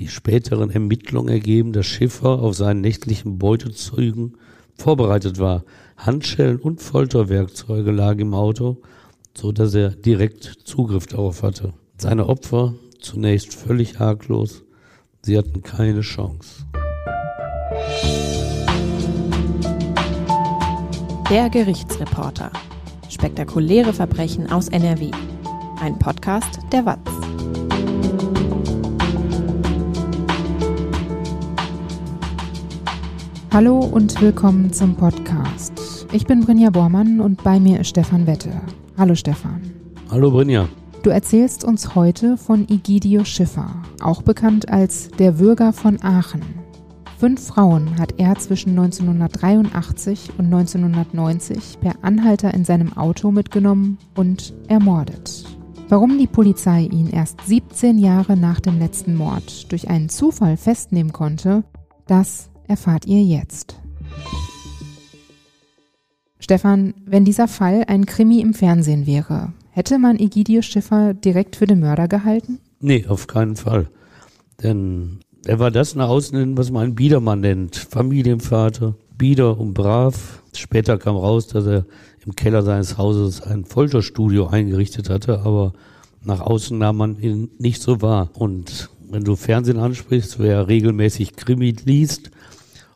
Die späteren Ermittlungen ergeben, dass Schiffer auf seinen nächtlichen Beutezügen vorbereitet war. Handschellen und Folterwerkzeuge lagen im Auto, so dass er direkt Zugriff darauf hatte. Seine Opfer zunächst völlig arglos. Sie hatten keine Chance. Der Gerichtsreporter. Spektakuläre Verbrechen aus NRW. Ein Podcast der WAZ. Hallo und willkommen zum Podcast. Ich bin Brinja Bormann und bei mir ist Stefan Wette. Hallo Stefan. Hallo Brinja. Du erzählst uns heute von Egidio Schiffer, auch bekannt als der Würger von Aachen. Fünf Frauen hat er zwischen 1983 und 1990 per Anhalter in seinem Auto mitgenommen und ermordet. Warum die Polizei ihn erst 17 Jahre nach dem letzten Mord durch einen Zufall festnehmen konnte, das erfahrt ihr jetzt. Stefan, wenn dieser Fall ein Krimi im Fernsehen wäre, hätte man Egidius Schiffer direkt für den Mörder gehalten? Nee, auf keinen Fall. Denn er war das nach außen hin, was man einen Biedermann nennt. Familienvater, bieder und brav. Später kam raus, dass er im Keller seines Hauses ein Folterstudio eingerichtet hatte, aber nach außen nahm man ihn nicht so wahr. Und wenn du Fernsehen ansprichst, wer regelmäßig Krimi liest,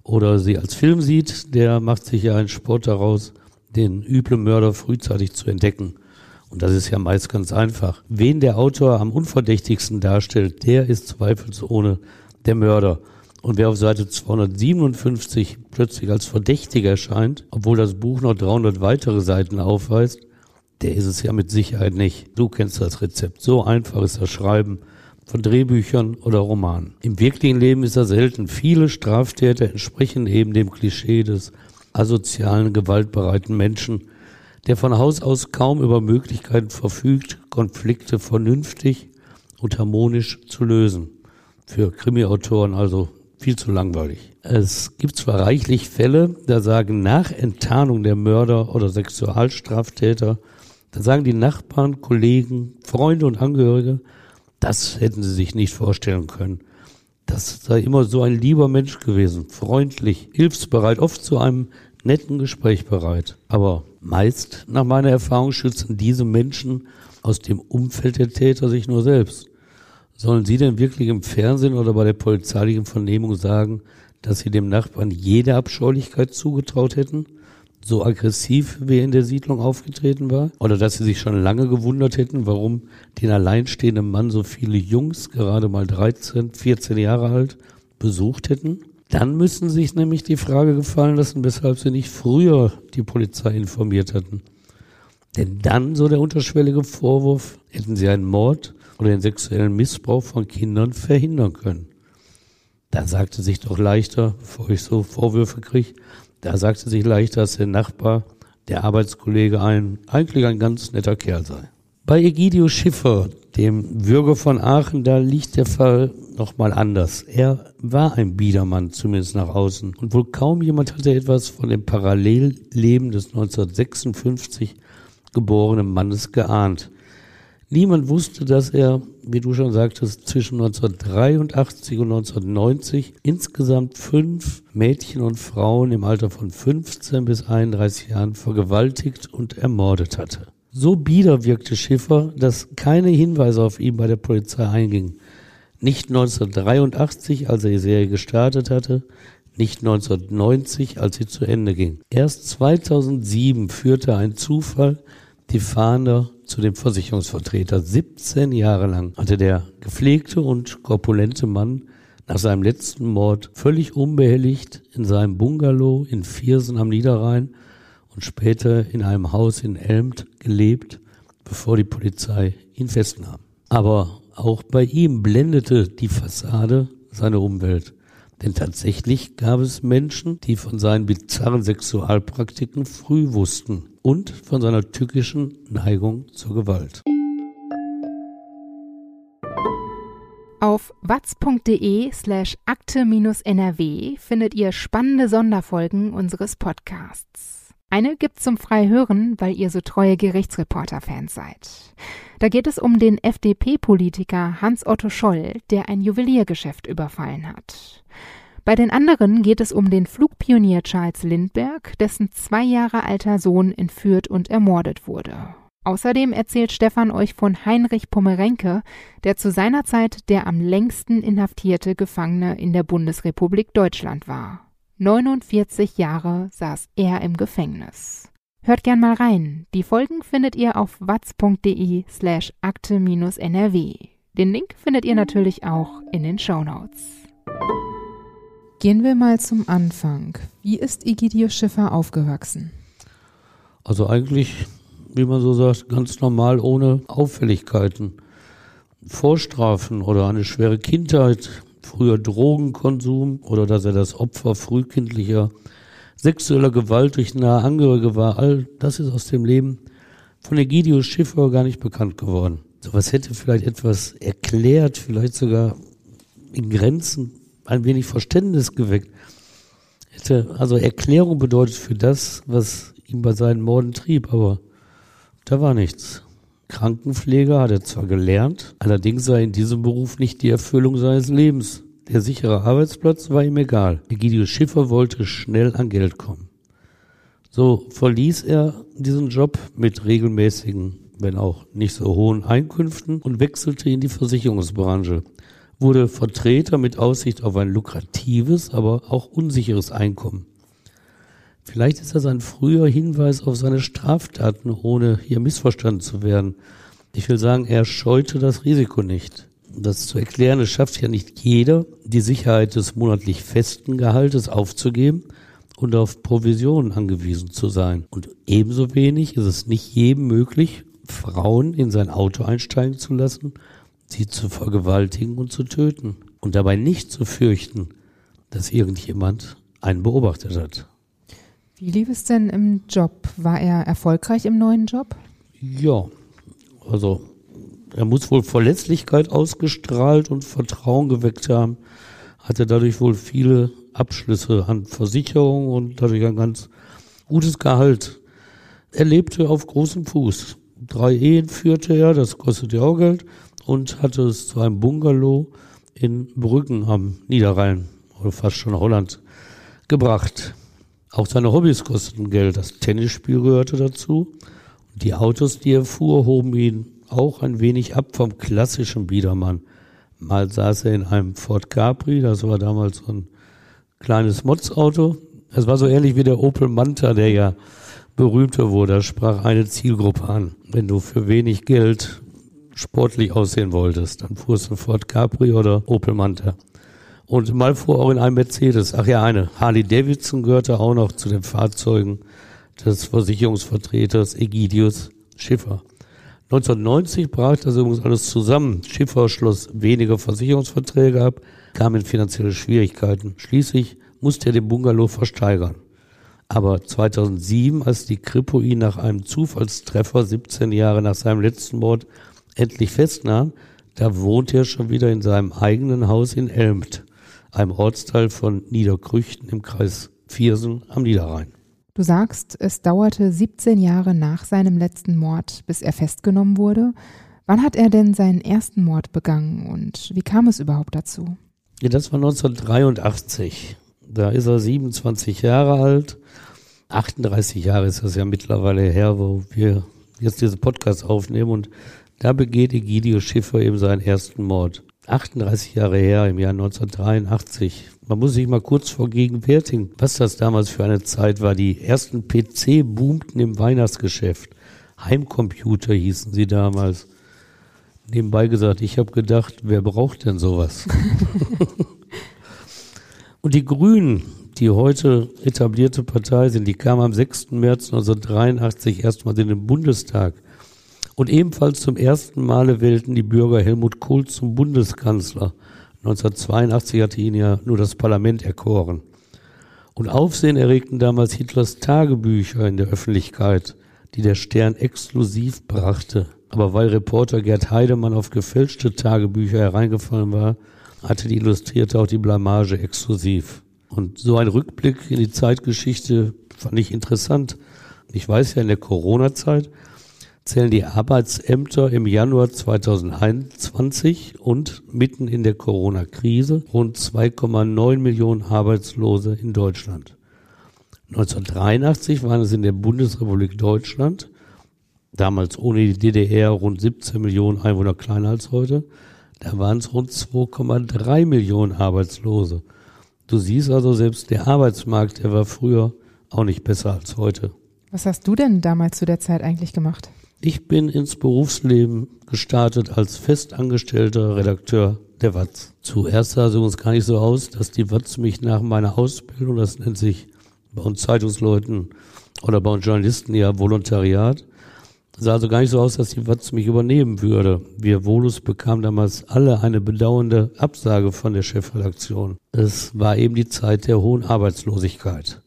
oder sie als Film sieht, der macht sich ja einen Sport daraus, den üblen Mörder frühzeitig zu entdecken. Und das ist ja meist ganz einfach. Wen der Autor am unverdächtigsten darstellt, der ist zweifelsohne der Mörder. Und wer auf Seite 257 plötzlich als verdächtig erscheint, obwohl das Buch noch 300 weitere Seiten aufweist, der ist es ja mit Sicherheit nicht. Du kennst das Rezept. So einfach ist das Schreiben von Drehbüchern oder Romanen. Im wirklichen Leben ist das selten. Viele Straftäter entsprechen eben dem Klischee des asozialen, gewaltbereiten Menschen, der von Haus aus kaum über Möglichkeiten verfügt, Konflikte vernünftig und harmonisch zu lösen. Für Krimiautoren also viel zu langweilig. Es gibt zwar reichlich Fälle, da sagen nach Enttarnung der Mörder oder Sexualstraftäter, da sagen die Nachbarn, Kollegen, Freunde und Angehörige, das hätten sie sich nicht vorstellen können. Das sei immer so ein lieber Mensch gewesen, freundlich, hilfsbereit, oft zu einem netten Gespräch bereit. Aber meist, nach meiner Erfahrung, schützen diese Menschen aus dem Umfeld der Täter sich nur selbst. Sollen sie denn wirklich im Fernsehen oder bei der polizeilichen Vernehmung sagen, dass sie dem Nachbarn jede Abscheulichkeit zugetraut hätten? So aggressiv wie er in der Siedlung aufgetreten war? Oder dass sie sich schon lange gewundert hätten, warum den alleinstehenden Mann so viele Jungs, gerade mal 13, 14 Jahre alt, besucht hätten? Dann müssen sich nämlich die Frage gefallen lassen, weshalb sie nicht früher die Polizei informiert hatten. Denn dann, so der unterschwellige Vorwurf, hätten sie einen Mord oder den sexuellen Missbrauch von Kindern verhindern können. Da sagte sich doch leichter, bevor ich so Vorwürfe kriege, da sagte sich leicht, dass der Nachbar, der Arbeitskollege, ein, eigentlich ein ganz netter Kerl sei. Bei Egidio Schiffer, dem Bürger von Aachen, da liegt der Fall nochmal anders. Er war ein Biedermann, zumindest nach außen. Und wohl kaum jemand hatte etwas von dem Parallelleben des 1956 geborenen Mannes geahnt. Niemand wusste, dass er, wie du schon sagtest, zwischen 1983 und 1990 insgesamt fünf Mädchen und Frauen im Alter von 15 bis 31 Jahren vergewaltigt und ermordet hatte. So bieder wirkte Schiffer, dass keine Hinweise auf ihn bei der Polizei eingingen. Nicht 1983, als er die Serie gestartet hatte, nicht 1990, als sie zu Ende ging. Erst 2007 führte ein Zufall die Fahnder zu dem Versicherungsvertreter. 17 Jahre lang hatte der gepflegte und korpulente Mann nach seinem letzten Mord völlig unbehelligt in seinem Bungalow in Viersen am Niederrhein und später in einem Haus in Elmt gelebt, bevor die Polizei ihn festnahm. Aber auch bei ihm blendete die Fassade seine Umwelt. Denn tatsächlich gab es Menschen, die von seinen bizarren Sexualpraktiken früh wussten und von seiner tückischen Neigung zur Gewalt. Auf watz.de slash akte-nrw findet ihr spannende Sonderfolgen unseres Podcasts. Eine gibt's zum Freihören, weil ihr so treue Gerichtsreporter-Fans seid. Da geht es um den FDP-Politiker Hans-Otto Scholl, der ein Juweliergeschäft überfallen hat. Bei den anderen geht es um den Flugpionier Charles Lindbergh, dessen zwei Jahre alter Sohn entführt und ermordet wurde. Außerdem erzählt Stefan euch von Heinrich Pomerenke, der zu seiner Zeit der am längsten inhaftierte Gefangene in der Bundesrepublik Deutschland war. 49 Jahre saß er im Gefängnis. Hört gern mal rein. Die Folgen findet ihr auf watz.de slash akte-nrw. Den Link findet ihr natürlich auch in den Shownotes. Gehen wir mal zum Anfang. Wie ist Egidio Schiffer aufgewachsen? Also eigentlich, wie man so sagt, ganz normal ohne Auffälligkeiten. Vorstrafen oder eine schwere Kindheit, früher Drogenkonsum oder dass er das Opfer frühkindlicher sexueller Gewalt durch nahe Angehörige war, all das ist aus dem Leben von Egidio Schiffer gar nicht bekannt geworden. Sowas hätte vielleicht etwas erklärt, vielleicht sogar in Grenzen ein wenig Verständnis geweckt. Hätte also Erklärung bedeutet für das, was ihn bei seinen Morden trieb, aber da war nichts. Krankenpfleger hat er zwar gelernt, allerdings sei in diesem Beruf nicht die Erfüllung seines Lebens. Der sichere Arbeitsplatz war ihm egal. Egidius Schiffer wollte schnell an Geld kommen. So verließ er diesen Job mit regelmäßigen, wenn auch nicht so hohen Einkünften und wechselte in die Versicherungsbranche wurde Vertreter mit Aussicht auf ein lukratives, aber auch unsicheres Einkommen. Vielleicht ist das ein früher Hinweis auf seine Straftaten, ohne hier missverstanden zu werden. Ich will sagen, er scheute das Risiko nicht. Das zu erklären, es schafft ja nicht jeder, die Sicherheit des monatlich festen Gehaltes aufzugeben und auf Provisionen angewiesen zu sein. Und ebenso wenig ist es nicht jedem möglich, Frauen in sein Auto einsteigen zu lassen sie zu vergewaltigen und zu töten und dabei nicht zu fürchten, dass irgendjemand einen beobachtet hat. Wie lief es denn im Job? War er erfolgreich im neuen Job? Ja, also er muss wohl Verletzlichkeit ausgestrahlt und Vertrauen geweckt haben, hatte dadurch wohl viele Abschlüsse an Versicherungen und dadurch ein ganz gutes Gehalt. Er lebte auf großem Fuß. Drei Ehen führte er, das kostete auch Geld und hatte es zu einem Bungalow in Brücken am Niederrhein oder fast schon Holland gebracht. Auch seine Hobbys kosteten Geld. Das Tennisspiel gehörte dazu. Und die Autos, die er fuhr, hoben ihn auch ein wenig ab vom klassischen Biedermann. Mal saß er in einem Ford Capri, das war damals so ein kleines Modsauto. Es war so ähnlich wie der Opel Manta, der ja berühmter wurde. Da sprach eine Zielgruppe an. Wenn du für wenig Geld sportlich aussehen wolltest, dann fuhrst du Ford Capri oder Opel Manta. Und mal fuhr auch in einem Mercedes. Ach ja, eine. Harley Davidson gehörte auch noch zu den Fahrzeugen des Versicherungsvertreters Egidius Schiffer. 1990 brach das übrigens alles zusammen. Schiffer schloss weniger Versicherungsverträge ab, kam in finanzielle Schwierigkeiten. Schließlich musste er den Bungalow versteigern. Aber 2007, als die Kripo ihn nach einem Zufallstreffer 17 Jahre nach seinem letzten Mord endlich festnahm, da wohnt er schon wieder in seinem eigenen Haus in Elmt, einem Ortsteil von Niederkrüchten im Kreis Viersen am Niederrhein. Du sagst, es dauerte 17 Jahre nach seinem letzten Mord, bis er festgenommen wurde. Wann hat er denn seinen ersten Mord begangen und wie kam es überhaupt dazu? Ja, das war 1983. Da ist er 27 Jahre alt. 38 Jahre ist das ja mittlerweile her, wo wir jetzt diesen Podcast aufnehmen und da begeht Egidio Schiffer eben seinen ersten Mord. 38 Jahre her, im Jahr 1983. Man muss sich mal kurz vergegenwärtigen, was das damals für eine Zeit war. Die ersten PC boomten im Weihnachtsgeschäft. Heimcomputer hießen sie damals. Nebenbei gesagt, ich habe gedacht, wer braucht denn sowas? Und die Grünen, die heute etablierte Partei sind, die kamen am 6. März 1983 erstmals in den Bundestag. Und ebenfalls zum ersten Male wählten die Bürger Helmut Kohl zum Bundeskanzler. 1982 hatte ihn ja nur das Parlament erkoren. Und Aufsehen erregten damals Hitlers Tagebücher in der Öffentlichkeit, die der Stern exklusiv brachte. Aber weil Reporter Gerd Heidemann auf gefälschte Tagebücher hereingefallen war, hatte die Illustrierte auch die Blamage exklusiv. Und so ein Rückblick in die Zeitgeschichte fand ich interessant. Ich weiß ja, in der Corona-Zeit zählen die Arbeitsämter im Januar 2021 und mitten in der Corona-Krise rund 2,9 Millionen Arbeitslose in Deutschland. 1983 waren es in der Bundesrepublik Deutschland, damals ohne die DDR rund 17 Millionen Einwohner kleiner als heute, da waren es rund 2,3 Millionen Arbeitslose. Du siehst also, selbst der Arbeitsmarkt, der war früher auch nicht besser als heute. Was hast du denn damals zu der Zeit eigentlich gemacht? Ich bin ins Berufsleben gestartet als festangestellter Redakteur der Watz. Zuerst sah es uns gar nicht so aus, dass die Watz mich nach meiner Ausbildung, das nennt sich bei uns Zeitungsleuten oder bei uns Journalisten ja Volontariat, sah also gar nicht so aus, dass die Watz mich übernehmen würde. Wir Volus bekamen damals alle eine bedauernde Absage von der Chefredaktion. Es war eben die Zeit der hohen Arbeitslosigkeit.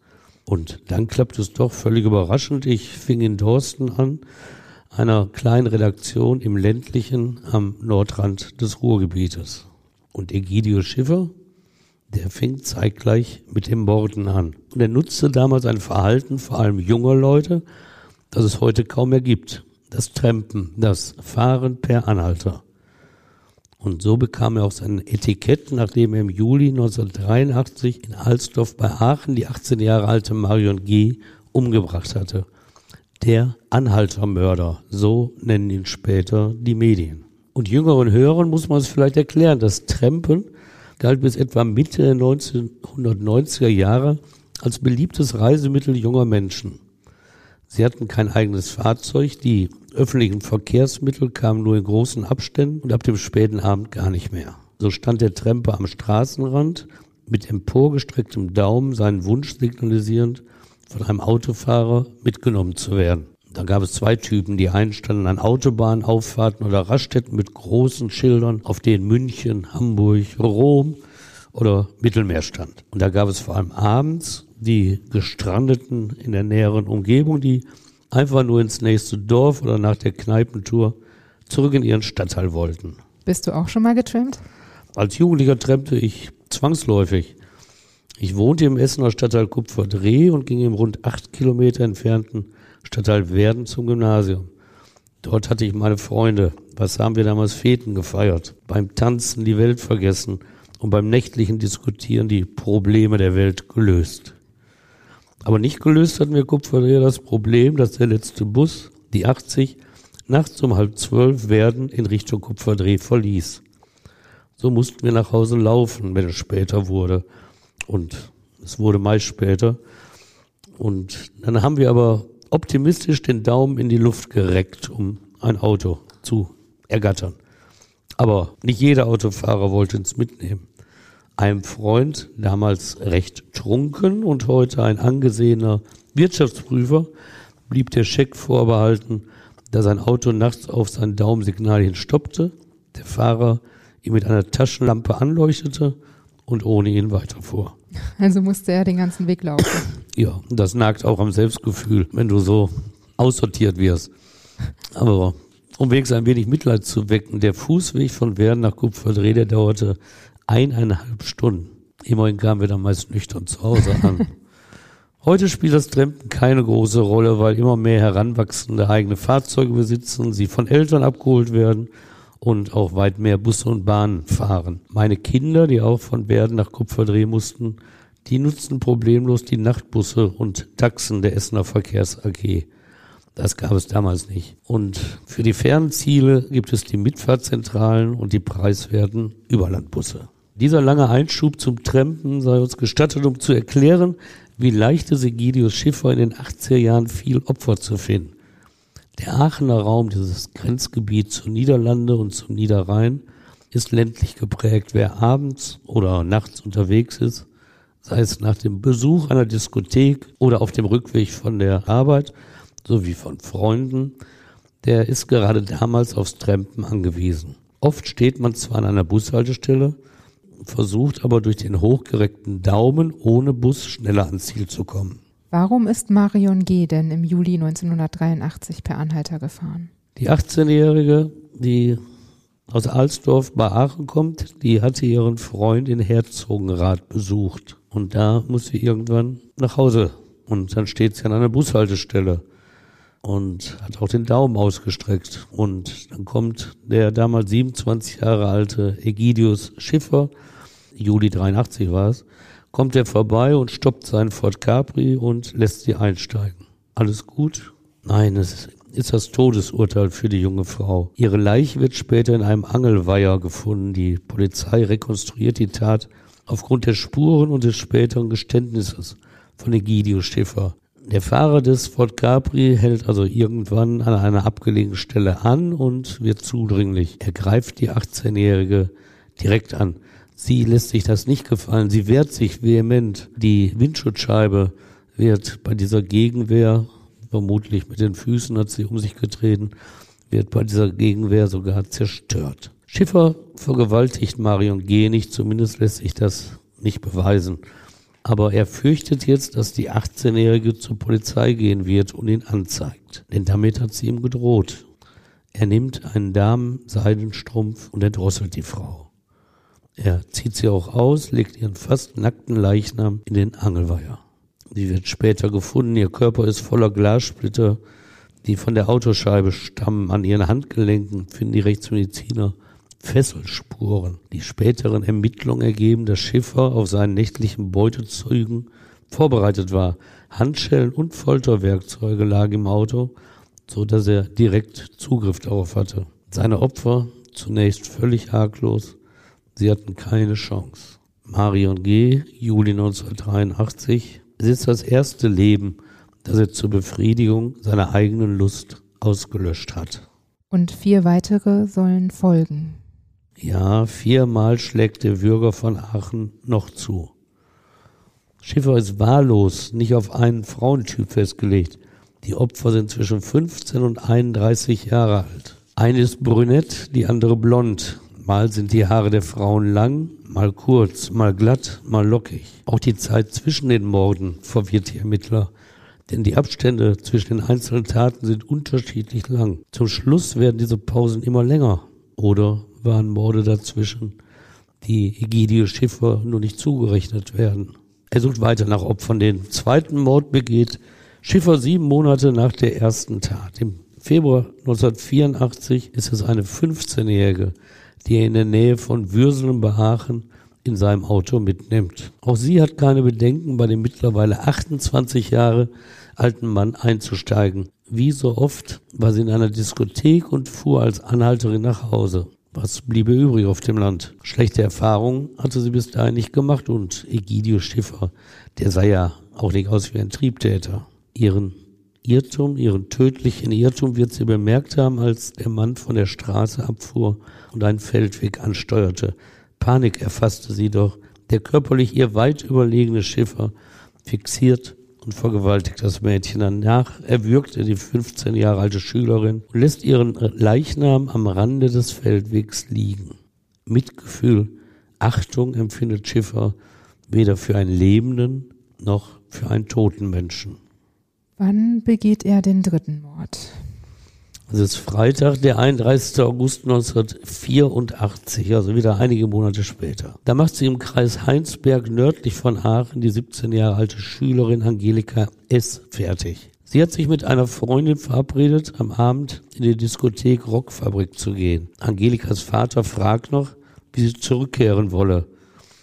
Und dann klappt es doch völlig überraschend. Ich fing in Dorsten an, einer kleinen Redaktion im ländlichen am Nordrand des Ruhrgebietes. Und Egidio Schiffer, der fing zeitgleich mit dem Morden an. Und er nutzte damals ein Verhalten vor allem junger Leute, das es heute kaum mehr gibt. Das Trampen, das Fahren per Anhalter. Und so bekam er auch sein Etikett, nachdem er im Juli 1983 in Alsdorf bei Aachen die 18 Jahre alte Marion G. umgebracht hatte. Der Anhaltermörder, so nennen ihn später die Medien. Und jüngeren Hörern muss man es vielleicht erklären, das Trampen galt bis etwa Mitte der 1990er Jahre als beliebtes Reisemittel junger Menschen. Sie hatten kein eigenes Fahrzeug, die öffentlichen Verkehrsmittel kamen nur in großen Abständen und ab dem späten Abend gar nicht mehr. So stand der Tramper am Straßenrand mit emporgestrecktem Daumen seinen Wunsch signalisierend, von einem Autofahrer mitgenommen zu werden. Da gab es zwei Typen. Die einen standen an Autobahnauffahrten oder Raststätten mit großen Schildern, auf denen München, Hamburg, Rom oder Mittelmeer stand. Und da gab es vor allem abends die Gestrandeten in der näheren Umgebung, die einfach nur ins nächste Dorf oder nach der Kneipentour zurück in ihren Stadtteil wollten. Bist du auch schon mal getrampt? Als Jugendlicher trampte ich zwangsläufig. Ich wohnte im Essener Stadtteil Kupferdreh und ging im rund acht Kilometer entfernten Stadtteil Werden zum Gymnasium. Dort hatte ich meine Freunde. Was haben wir damals Feten gefeiert? Beim Tanzen die Welt vergessen und beim nächtlichen Diskutieren die Probleme der Welt gelöst. Aber nicht gelöst hatten wir Kupferdreher das Problem, dass der letzte Bus, die 80, nachts um halb zwölf Werden in Richtung Kupferdreh verließ. So mussten wir nach Hause laufen, wenn es später wurde. Und es wurde meist später. Und dann haben wir aber optimistisch den Daumen in die Luft gereckt, um ein Auto zu ergattern. Aber nicht jeder Autofahrer wollte uns mitnehmen. Einem Freund, damals recht trunken und heute ein angesehener Wirtschaftsprüfer, blieb der Scheck vorbehalten, da sein Auto nachts auf sein Daumensignal hin stoppte, der Fahrer ihn mit einer Taschenlampe anleuchtete und ohne ihn weiterfuhr. Also musste er den ganzen Weg laufen. Ja, das nagt auch am Selbstgefühl, wenn du so aussortiert wirst. Aber um wenigstens ein wenig Mitleid zu wecken, der Fußweg von Werden nach Kupferdreh, der dauerte eineinhalb Stunden. Immerhin kamen wir dann meist nüchtern zu Hause an. Heute spielt das Trampen keine große Rolle, weil immer mehr Heranwachsende eigene Fahrzeuge besitzen, sie von Eltern abgeholt werden und auch weit mehr Busse und Bahnen fahren. Meine Kinder, die auch von Werden nach Kupferdreh mussten, die nutzten problemlos die Nachtbusse und Taxen der Essener Verkehrs AG. Das gab es damals nicht. Und für die fernen Ziele gibt es die Mitfahrzentralen und die preiswerten Überlandbusse. Dieser lange Einschub zum Trampen sei uns gestattet, um zu erklären, wie leicht es Egidius Schiffer in den 80er Jahren viel Opfer zu finden. Der Aachener Raum, dieses Grenzgebiet zu Niederlande und zum Niederrhein, ist ländlich geprägt. Wer abends oder nachts unterwegs ist, sei es nach dem Besuch einer Diskothek oder auf dem Rückweg von der Arbeit sowie von Freunden, der ist gerade damals aufs Trampen angewiesen. Oft steht man zwar an einer Bushaltestelle, versucht aber durch den hochgereckten Daumen ohne Bus schneller ans Ziel zu kommen. Warum ist Marion G. denn im Juli 1983 per Anhalter gefahren? Die 18-Jährige, die aus Alsdorf bei Aachen kommt, die hatte ihren Freund in Herzogenrath besucht. Und da muss sie irgendwann nach Hause. Und dann steht sie an einer Bushaltestelle. und hat auch den Daumen ausgestreckt. Und dann kommt der damals 27 Jahre alte Egidius Schiffer, Juli 83 war es, kommt er vorbei und stoppt seinen Ford Capri und lässt sie einsteigen. Alles gut? Nein, es ist das Todesurteil für die junge Frau. Ihre Leiche wird später in einem Angelweiher gefunden. Die Polizei rekonstruiert die Tat aufgrund der Spuren und des späteren Geständnisses von Egidio Schiffer. Der Fahrer des Ford Capri hält also irgendwann an einer abgelegenen Stelle an und wird zudringlich. Er greift die 18-Jährige direkt an. Sie lässt sich das nicht gefallen. Sie wehrt sich vehement. Die Windschutzscheibe wird bei dieser Gegenwehr, vermutlich mit den Füßen hat sie um sich getreten, wird bei dieser Gegenwehr sogar zerstört. Schiffer vergewaltigt Marion G. nicht, zumindest lässt sich das nicht beweisen. Aber er fürchtet jetzt, dass die 18-Jährige zur Polizei gehen wird und ihn anzeigt. Denn damit hat sie ihm gedroht. Er nimmt einen Damenseidenstrumpf und erdrosselt die Frau. Er zieht sie auch aus, legt ihren fast nackten Leichnam in den Angelweiher. Sie wird später gefunden, ihr Körper ist voller Glassplitter, die von der Autoscheibe stammen. An ihren Handgelenken finden die Rechtsmediziner Fesselspuren. Die späteren Ermittlungen ergeben, dass Schiffer auf seinen nächtlichen Beutezügen vorbereitet war. Handschellen und Folterwerkzeuge lagen im Auto, so dass er direkt Zugriff darauf hatte. Seine Opfer zunächst völlig arglos. Sie hatten keine Chance. Marion G., Juli 1983, es ist das erste Leben, das er zur Befriedigung seiner eigenen Lust ausgelöscht hat. Und vier weitere sollen folgen. Ja, viermal schlägt der Bürger von Aachen noch zu. Schiffer ist wahllos, nicht auf einen Frauentyp festgelegt. Die Opfer sind zwischen 15 und 31 Jahre alt. Eine ist brünett, die andere blond. Mal sind die Haare der Frauen lang, mal kurz, mal glatt, mal lockig. Auch die Zeit zwischen den Morden verwirrt die Ermittler, denn die Abstände zwischen den einzelnen Taten sind unterschiedlich lang. Zum Schluss werden diese Pausen immer länger oder waren Morde dazwischen, die Egidio Schiffer nur nicht zugerechnet werden. Er sucht weiter nach Opfern. Den zweiten Mord begeht Schiffer sieben Monate nach der ersten Tat. Im Februar 1984 ist es eine 15-Jährige, die er in der Nähe von Würselen bei Aachen in seinem Auto mitnimmt. Auch sie hat keine Bedenken, bei dem mittlerweile 28 Jahre alten Mann einzusteigen. Wie so oft war sie in einer Diskothek und fuhr als Anhalterin nach Hause. Was bliebe übrig auf dem Land? Schlechte Erfahrungen hatte sie bis dahin nicht gemacht und Egidio Schiffer, der sah ja auch nicht aus wie ein Triebtäter. Ihren Irrtum, ihren tödlichen Irrtum wird sie bemerkt haben, als der Mann von der Straße abfuhr und einen Feldweg ansteuerte. Panik erfasste sie doch. Der körperlich ihr weit überlegene Schiffer fixiert und vergewaltigt das Mädchen. Danach erwürgt er die 15 Jahre alte Schülerin und lässt ihren Leichnam am Rande des Feldwegs liegen. Mitgefühl, Achtung empfindet Schiffer weder für einen lebenden noch für einen toten Menschen. Wann begeht er den dritten Mord? Es ist Freitag, der 31. August 1984, also wieder einige Monate später. Da macht sie im Kreis Heinsberg nördlich von Aachen die 17 Jahre alte Schülerin Angelika S. fertig. Sie hat sich mit einer Freundin verabredet, am Abend in die Diskothek Rockfabrik zu gehen. Angelikas Vater fragt noch, wie sie zurückkehren wolle.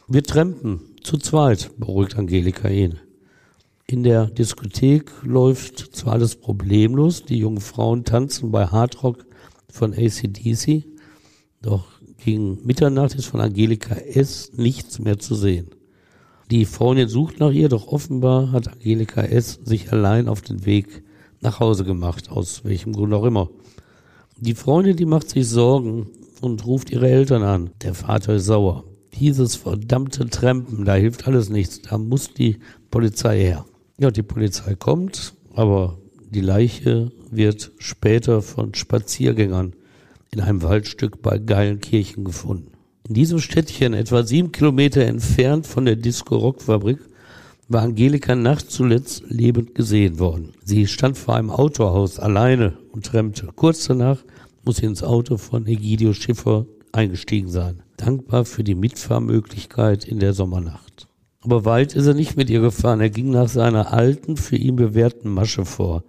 Wir trampen, zu zweit, beruhigt Angelika ihn. In der Diskothek läuft zwar alles problemlos, die jungen Frauen tanzen bei Hardrock von ACDC, doch gegen Mitternacht ist von Angelika S. nichts mehr zu sehen. Die Freundin sucht nach ihr, doch offenbar hat Angelika S. sich allein auf den Weg nach Hause gemacht, aus welchem Grund auch immer. Die Freundin, die macht sich Sorgen und ruft ihre Eltern an. Der Vater ist sauer. Dieses verdammte Trampen, da hilft alles nichts, da muss die Polizei her. Ja, die Polizei kommt, aber die Leiche wird später von Spaziergängern in einem Waldstück bei Geilenkirchen gefunden. In diesem Städtchen, etwa sieben Kilometer entfernt von der Disco-Rock-Fabrik, war Angelika nachts zuletzt lebend gesehen worden. Sie stand vor einem Autohaus alleine und trennte. Kurz danach muss sie ins Auto von Egidio Schiffer eingestiegen sein. Dankbar für die Mitfahrmöglichkeit in der Sommernacht. Aber weit ist er nicht mit ihr gefahren. Er ging nach seiner alten, für ihn bewährten Masche vor.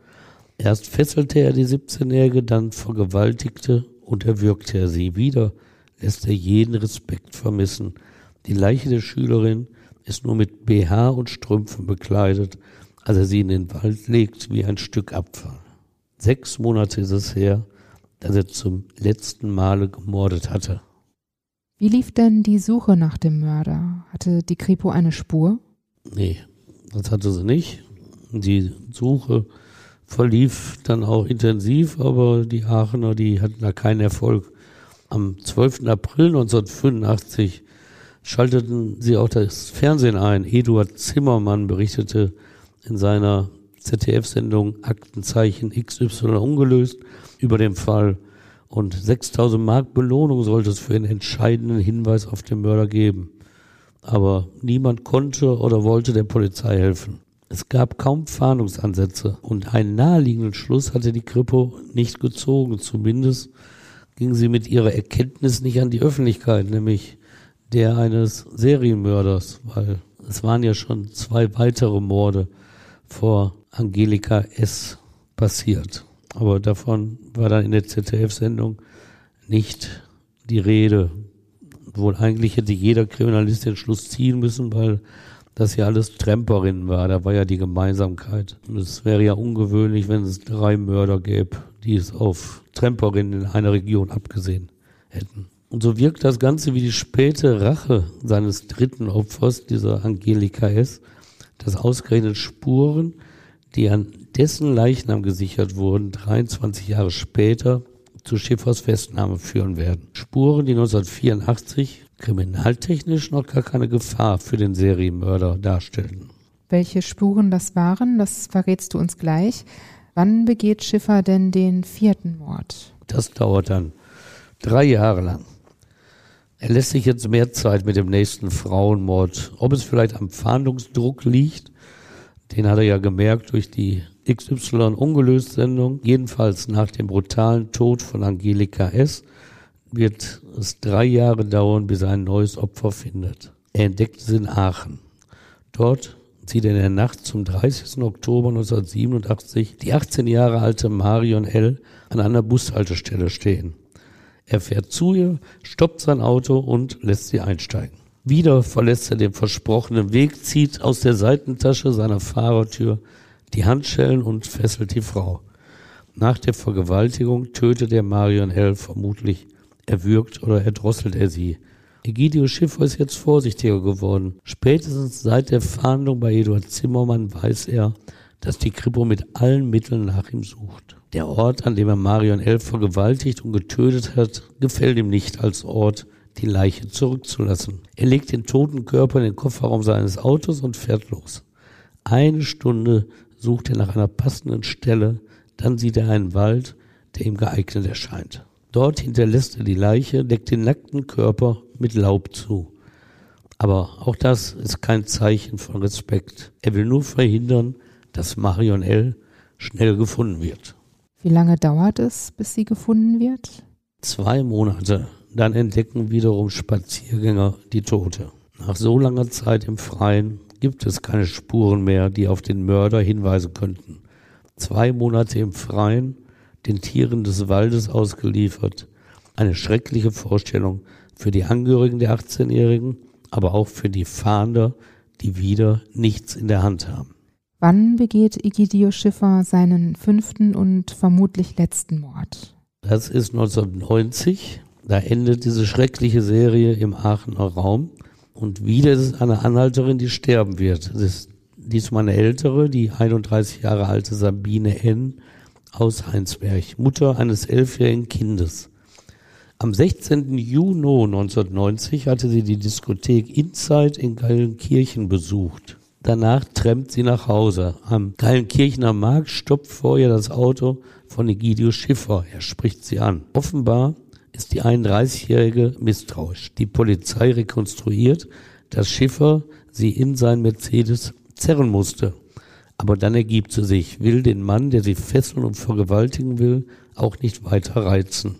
Erst fesselte er die 17-Jährige, dann vergewaltigte und erwürgte er sie. Wieder lässt er jeden Respekt vermissen. Die Leiche der Schülerin ist nur mit BH und Strümpfen bekleidet, als er sie in den Wald legt wie ein Stück Abfall. Sechs Monate ist es her, dass er zum letzten Male gemordet hatte. Wie lief denn die Suche nach dem Mörder? Hatte die Kripo eine Spur? Nee, das hatte sie nicht. Die Suche verlief dann auch intensiv, aber die Aachener, die hatten da keinen Erfolg. Am 12. April 1985 schalteten sie auch das Fernsehen ein. Eduard Zimmermann berichtete in seiner ZDF-Sendung Aktenzeichen XY ungelöst über den Fall und 6000 Mark Belohnung sollte es für einen entscheidenden Hinweis auf den Mörder geben. Aber niemand konnte oder wollte der Polizei helfen. Es gab kaum Fahndungsansätze und einen naheliegenden Schluss hatte die Kripo nicht gezogen. Zumindest ging sie mit ihrer Erkenntnis nicht an die Öffentlichkeit, nämlich der eines Serienmörders, weil es waren ja schon zwei weitere Morde vor Angelika S. passiert. Aber davon war dann in der ZDF-Sendung nicht die Rede. Wohl eigentlich hätte jeder Kriminalist den Schluss ziehen müssen, weil das ja alles Tremperinnen war. Da war ja die Gemeinsamkeit. Und es wäre ja ungewöhnlich, wenn es drei Mörder gäbe, die es auf Tremperinnen in einer Region abgesehen hätten. Und so wirkt das Ganze wie die späte Rache seines dritten Opfers, dieser Angelika S., dass ausgerechnet Spuren, die an dessen Leichnam gesichert wurden, 23 Jahre später zu Schiffers Festnahme führen werden. Spuren, die 1984 kriminaltechnisch noch gar keine Gefahr für den Serienmörder darstellten. Welche Spuren das waren, das verrätst du uns gleich. Wann begeht Schiffer denn den vierten Mord? Das dauert dann drei Jahre lang. Er lässt sich jetzt mehr Zeit mit dem nächsten Frauenmord. Ob es vielleicht am Fahndungsdruck liegt, den hat er ja gemerkt durch die XY ungelöst Sendung. Jedenfalls nach dem brutalen Tod von Angelika S. wird es drei Jahre dauern, bis er ein neues Opfer findet. Er entdeckt es in Aachen. Dort sieht er in der Nacht zum 30. Oktober 1987 die 18 Jahre alte Marion L. an einer Bushaltestelle stehen. Er fährt zu ihr, stoppt sein Auto und lässt sie einsteigen. Wieder verlässt er den versprochenen Weg, zieht aus der Seitentasche seiner Fahrertür die Handschellen und fesselt die Frau. Nach der Vergewaltigung tötet er Marion L. vermutlich, erwürgt oder erdrosselt er sie. Egidio Schiffer ist jetzt vorsichtiger geworden. Spätestens seit der Fahndung bei Eduard Zimmermann weiß er, dass die Kripo mit allen Mitteln nach ihm sucht. Der Ort, an dem er Marion L. vergewaltigt und getötet hat, gefällt ihm nicht als Ort, die Leiche zurückzulassen. Er legt den toten Körper in den Kofferraum seines Autos und fährt los. Eine Stunde sucht er nach einer passenden Stelle, dann sieht er einen Wald, der ihm geeignet erscheint. Dort hinterlässt er die Leiche, deckt den nackten Körper mit Laub zu. Aber auch das ist kein Zeichen von Respekt. Er will nur verhindern, dass Marion L. schnell gefunden wird. Wie lange dauert es, bis sie gefunden wird? Zwei Monate. Dann entdecken wiederum Spaziergänger die Tote. Nach so langer Zeit im Freien gibt es keine Spuren mehr, die auf den Mörder hinweisen könnten. Zwei Monate im Freien, den Tieren des Waldes ausgeliefert. Eine schreckliche Vorstellung für die Angehörigen der 18-Jährigen, aber auch für die Fahnder, die wieder nichts in der Hand haben. Wann begeht Egidio Schiffer seinen fünften und vermutlich letzten Mord? Das ist 1990. Da endet diese schreckliche Serie im Aachener Raum. Und wieder ist es eine Anhalterin, die sterben wird. Das ist diesmal eine ältere, die 31 Jahre alte Sabine N. aus Heinsberg, Mutter eines elfjährigen Kindes. Am 16. Juni 1990 hatte sie die Diskothek Inside in Geilenkirchen besucht. Danach trennt sie nach Hause. Am Geilenkirchener Markt stoppt vor ihr das Auto von Egidio Schiffer. Er spricht sie an. Offenbar ist die 31-Jährige misstrauisch. Die Polizei rekonstruiert, dass Schiffer sie in sein Mercedes zerren musste. Aber dann ergibt sie sich, will den Mann, der sie fesseln und vergewaltigen will, auch nicht weiter reizen.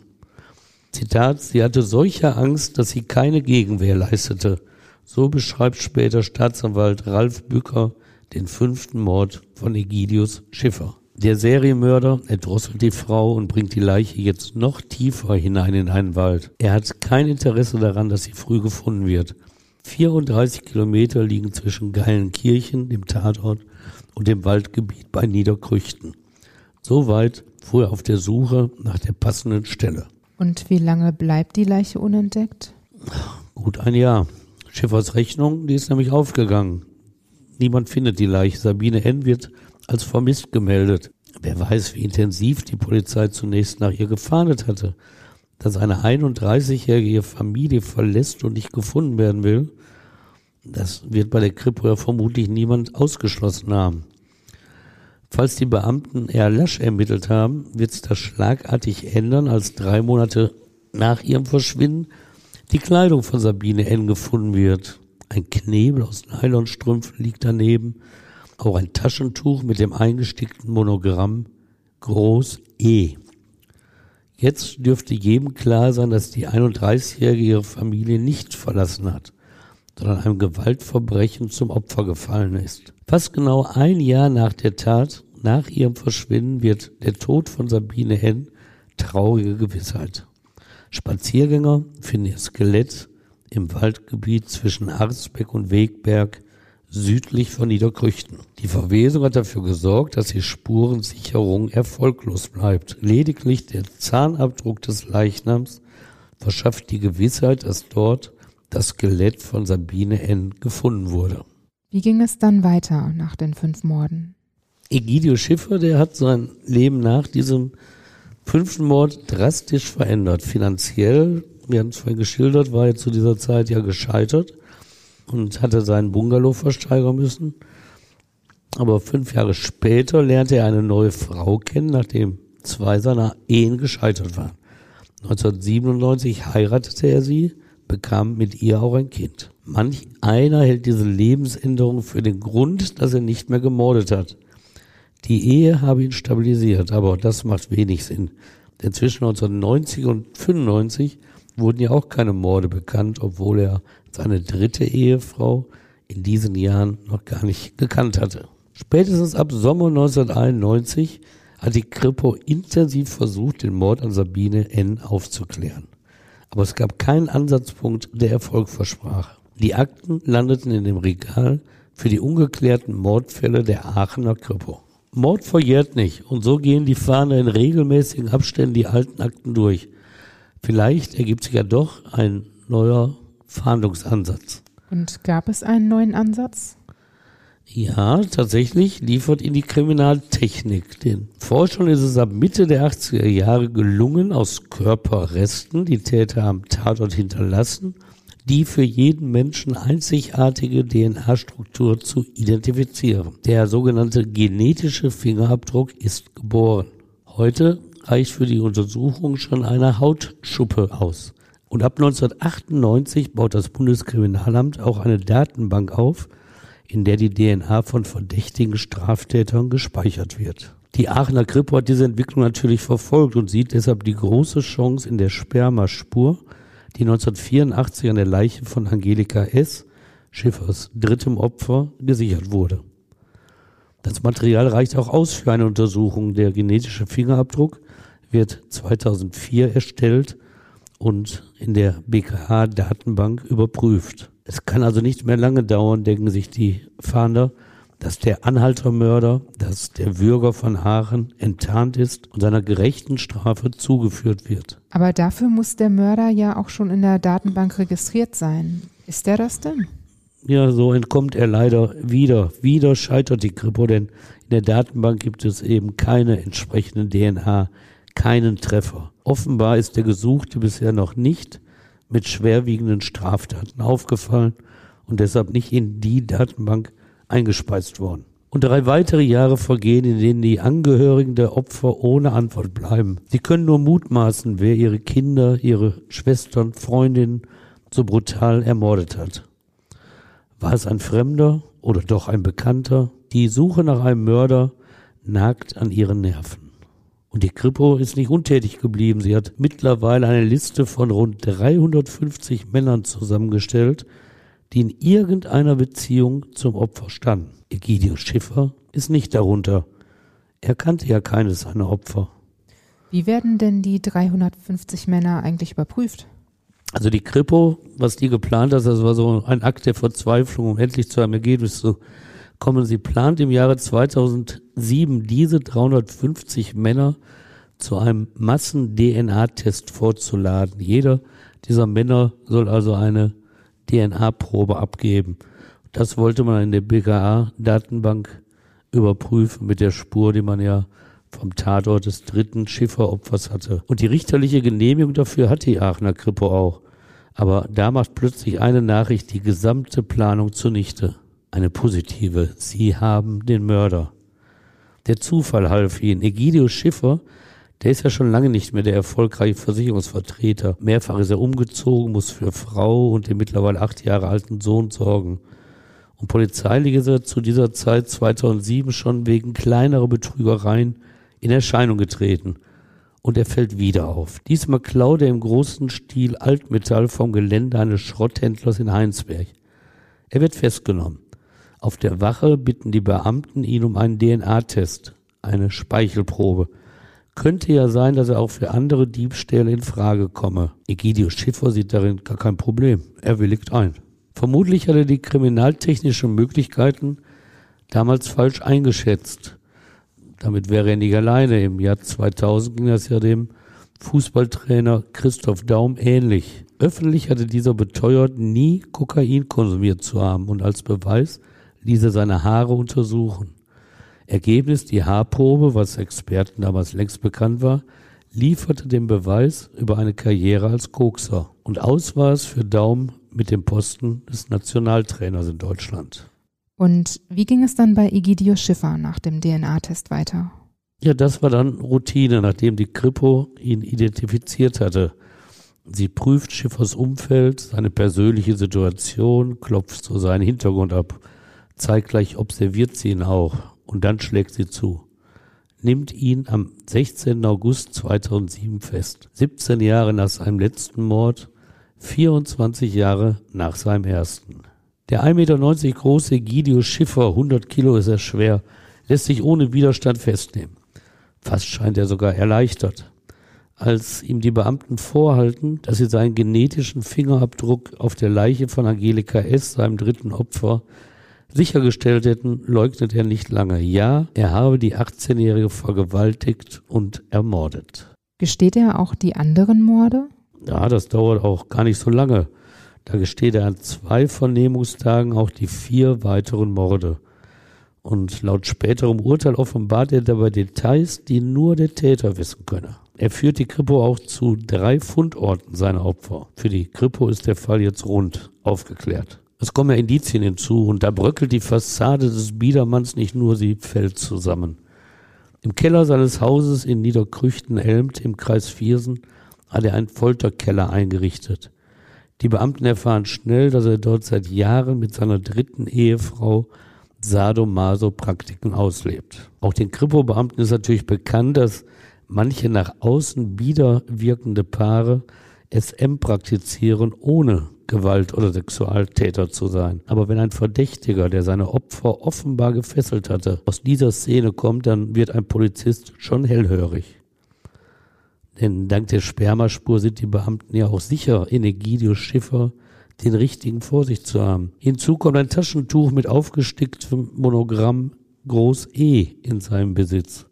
Zitat, sie hatte solche Angst, dass sie keine Gegenwehr leistete. So beschreibt später Staatsanwalt Ralf Bücker den fünften Mord von Egidius Schiffer. Der Serienmörder erdrosselt die Frau und bringt die Leiche jetzt noch tiefer hinein in einen Wald. Er hat kein Interesse daran, dass sie früh gefunden wird. 34 Kilometer liegen zwischen Geilenkirchen, dem Tatort, und dem Waldgebiet bei Niederkrüchten. So weit fuhr er auf der Suche nach der passenden Stelle. Und wie lange bleibt die Leiche unentdeckt? Gut ein Jahr. Schiffers Rechnung, die ist nämlich aufgegangen. Niemand findet die Leiche. Sabine N. wird als vermisst gemeldet. Wer weiß, wie intensiv die Polizei zunächst nach ihr gefahndet hatte. Dass eine 31-Jährige ihre Familie verlässt und nicht gefunden werden will, das wird bei der Kripo ja vermutlich niemand ausgeschlossen haben. Falls die Beamten eher lasch ermittelt haben, wird es das schlagartig ändern, als drei Monate nach ihrem Verschwinden die Kleidung von Sabine N. gefunden wird. Ein Knebel aus Nylonstrümpfen liegt daneben, auch ein Taschentuch mit dem eingestickten Monogramm Groß E. Jetzt dürfte jedem klar sein, dass die 31-Jährige ihre Familie nicht verlassen hat, sondern einem Gewaltverbrechen zum Opfer gefallen ist. Fast genau ein Jahr nach der Tat, nach ihrem Verschwinden, wird der Tod von Sabine N. traurige Gewissheit. Spaziergänger finden ihr Skelett im Waldgebiet zwischen Arzbeck und Wegberg südlich von Niederkrüchten. Die Verwesung hat dafür gesorgt, dass die Spurensicherung erfolglos bleibt. Lediglich der Zahnabdruck des Leichnams verschafft die Gewissheit, dass dort das Skelett von Sabine N. gefunden wurde. Wie ging es dann weiter nach den fünf Morden? Egidio Schiffer, der hat sein Leben nach diesem fünften Mord drastisch verändert. Finanziell, wir haben es vorhin geschildert, war er zu dieser Zeit ja gescheitert und hatte seinen Bungalow versteigern müssen. Aber fünf Jahre später lernte er eine neue Frau kennen, nachdem zwei seiner Ehen gescheitert waren. 1997 heiratete er sie, bekam mit ihr auch ein Kind. Manch einer hält diese Lebensänderung für den Grund, dass er nicht mehr gemordet hat. Die Ehe habe ihn stabilisiert, aber das macht wenig Sinn. Denn zwischen 1990 und 95 wurden ja auch keine Morde bekannt, obwohl er seine dritte Ehefrau in diesen Jahren noch gar nicht gekannt hatte. Spätestens ab Sommer 1991 hat die Kripo intensiv versucht, den Mord an Sabine N. aufzuklären. Aber es gab keinen Ansatzpunkt, der Erfolg versprach. Die Akten landeten in dem Regal für die ungeklärten Mordfälle der Aachener Kripo. Mord verjährt nicht und so gehen die Fahnder in regelmäßigen Abständen die alten Akten durch. Vielleicht ergibt sich ja doch ein neuer Fahndungsansatz. Und gab es einen neuen Ansatz? Ja, tatsächlich liefert ihn die Kriminaltechnik. Den Forschern ist es ab Mitte der 80er Jahre gelungen, aus Körperresten, die Täter am Tatort hinterlassen, die für jeden Menschen einzigartige DNA-Struktur zu identifizieren. Der sogenannte genetische Fingerabdruck ist geboren. Heute reicht für die Untersuchung schon eine Hautschuppe aus. Und ab 1998 baut das Bundeskriminalamt auch eine Datenbank auf, in der die DNA von verdächtigen Straftätern gespeichert wird. Die Aachener Kripo hat diese Entwicklung natürlich verfolgt und sieht deshalb die große Chance in der Spermaspur, die 1984 an der Leiche von Angelika S., Schiffers drittem Opfer, gesichert wurde. Das Material reicht auch aus für eine Untersuchung. Der genetische Fingerabdruck wird 2004 erstellt und in der BKH-Datenbank überprüft. Es kann also nicht mehr lange dauern, denken sich die Fahnder, dass der Anhaltermörder, dass der Bürger von Haaren enttarnt ist und seiner gerechten Strafe zugeführt wird. Aber dafür muss der Mörder ja auch schon in der Datenbank registriert sein. Ist er das denn? Ja, so entkommt er leider wieder. Wieder scheitert die Kripo, denn in der Datenbank gibt es eben keine entsprechende DNA keinen Treffer. Offenbar ist der Gesuchte bisher noch nicht mit schwerwiegenden Straftaten aufgefallen und deshalb nicht in die Datenbank eingespeist worden. Und drei weitere Jahre vergehen, in denen die Angehörigen der Opfer ohne Antwort bleiben. Sie können nur mutmaßen, wer ihre Kinder, ihre Schwestern, Freundinnen so brutal ermordet hat. War es ein Fremder oder doch ein Bekannter? Die Suche nach einem Mörder nagt an ihren Nerven. Und die Kripo ist nicht untätig geblieben. Sie hat mittlerweile eine Liste von rund 350 Männern zusammengestellt, die in irgendeiner Beziehung zum Opfer standen. Egidio Schiffer ist nicht darunter. Er kannte ja keines seiner Opfer. Wie werden denn die 350 Männer eigentlich überprüft? Also die Kripo, was die geplant hat, das war so ein Akt der Verzweiflung, um endlich zu einem Ergebnis zu kommen. Sie plant im Jahre 2007 diese 350 Männer zu einem Massen-DNA-Test vorzuladen. Jeder dieser Männer soll also eine DNA-Probe abgeben. Das wollte man in der BKA-Datenbank überprüfen mit der Spur, die man ja vom Tatort des dritten Schifferopfers hatte. Und die richterliche Genehmigung dafür hat die Aachener Kripo auch. Aber da macht plötzlich eine Nachricht die gesamte Planung zunichte. Eine positive. Sie haben den Mörder. Der Zufall half ihnen. Egidio Schiffer, der ist ja schon lange nicht mehr der erfolgreiche Versicherungsvertreter. Mehrfach ist er umgezogen, muss für Frau und den mittlerweile acht Jahre alten Sohn sorgen. Und polizeilich ist er zu dieser Zeit 2007 schon wegen kleinerer Betrügereien in Erscheinung getreten. Und er fällt wieder auf. Diesmal klaut er im großen Stil Altmetall vom Gelände eines Schrotthändlers in Heinsberg. Er wird festgenommen. Auf der Wache bitten die Beamten ihn um einen DNA-Test, eine Speichelprobe. Könnte ja sein, dass er auch für andere Diebstähle in Frage komme. Egidio Schiffer sieht darin gar kein Problem. Er willigt ein. Vermutlich hat er die kriminaltechnischen Möglichkeiten damals falsch eingeschätzt. Damit wäre er nicht alleine. Im Jahr 2000 ging das ja dem Fußballtrainer Christoph Daum ähnlich. Öffentlich hatte dieser beteuert, nie Kokain konsumiert zu haben und als Beweis ließ er seine Haare untersuchen. Ergebnis, die Haarprobe, was Experten damals längst bekannt war, lieferte den Beweis über eine Karriere als Kokser. Und aus war es für Daum mit dem Posten des Nationaltrainers in Deutschland. Und wie ging es dann bei Egidio Schiffer nach dem DNA-Test weiter? Ja, das war dann Routine, nachdem die Kripo ihn identifiziert hatte. Sie prüft Schiffers Umfeld, seine persönliche Situation, klopft so seinen Hintergrund ab. Zeitgleich observiert sie ihn auch und dann schlägt sie zu. Nimmt ihn am 16. August 2007 fest. 17 Jahre nach seinem letzten Mord, 24 Jahre nach seinem ersten. Der 1,90 Meter große Gidio Schiffer, 100 Kilo ist er schwer, lässt sich ohne Widerstand festnehmen. Fast scheint er sogar erleichtert. Als ihm die Beamten vorhalten, dass sie seinen genetischen Fingerabdruck auf der Leiche von Angelika S., seinem dritten Opfer, sichergestellt hätten, leugnet er nicht lange. Ja, er habe die 18-Jährige vergewaltigt und ermordet. Gesteht er auch die anderen Morde? Ja, das dauert auch gar nicht so lange. Da gesteht er an zwei Vernehmungstagen auch die vier weiteren Morde. Und laut späterem Urteil offenbart er dabei Details, die nur der Täter wissen könne. Er führt die Kripo auch zu drei Fundorten seiner Opfer. Für die Kripo ist der Fall jetzt rund aufgeklärt. Es kommen ja Indizien hinzu und da bröckelt die Fassade des Biedermanns nicht nur, sie fällt zusammen. Im Keller seines Hauses in Niederkrüchten-Elmt im Kreis Viersen hat er einen Folterkeller eingerichtet. Die Beamten erfahren schnell, dass er dort seit Jahren mit seiner dritten Ehefrau Sadomaso-Praktiken auslebt. Auch den Kripo-Beamten ist natürlich bekannt, dass manche nach außen bieder wirkende Paare SM praktizieren, ohne Gewalt- oder Sexualtäter zu sein. Aber wenn ein Verdächtiger, der seine Opfer offenbar gefesselt hatte, aus dieser Szene kommt, dann wird ein Polizist schon hellhörig. Denn dank der Spermaspur sind die Beamten ja auch sicher, in Egidius Schiffer den richtigen vor sich zu haben. Hinzu kommt ein Taschentuch mit aufgesticktem Monogramm Groß E in seinem Besitz.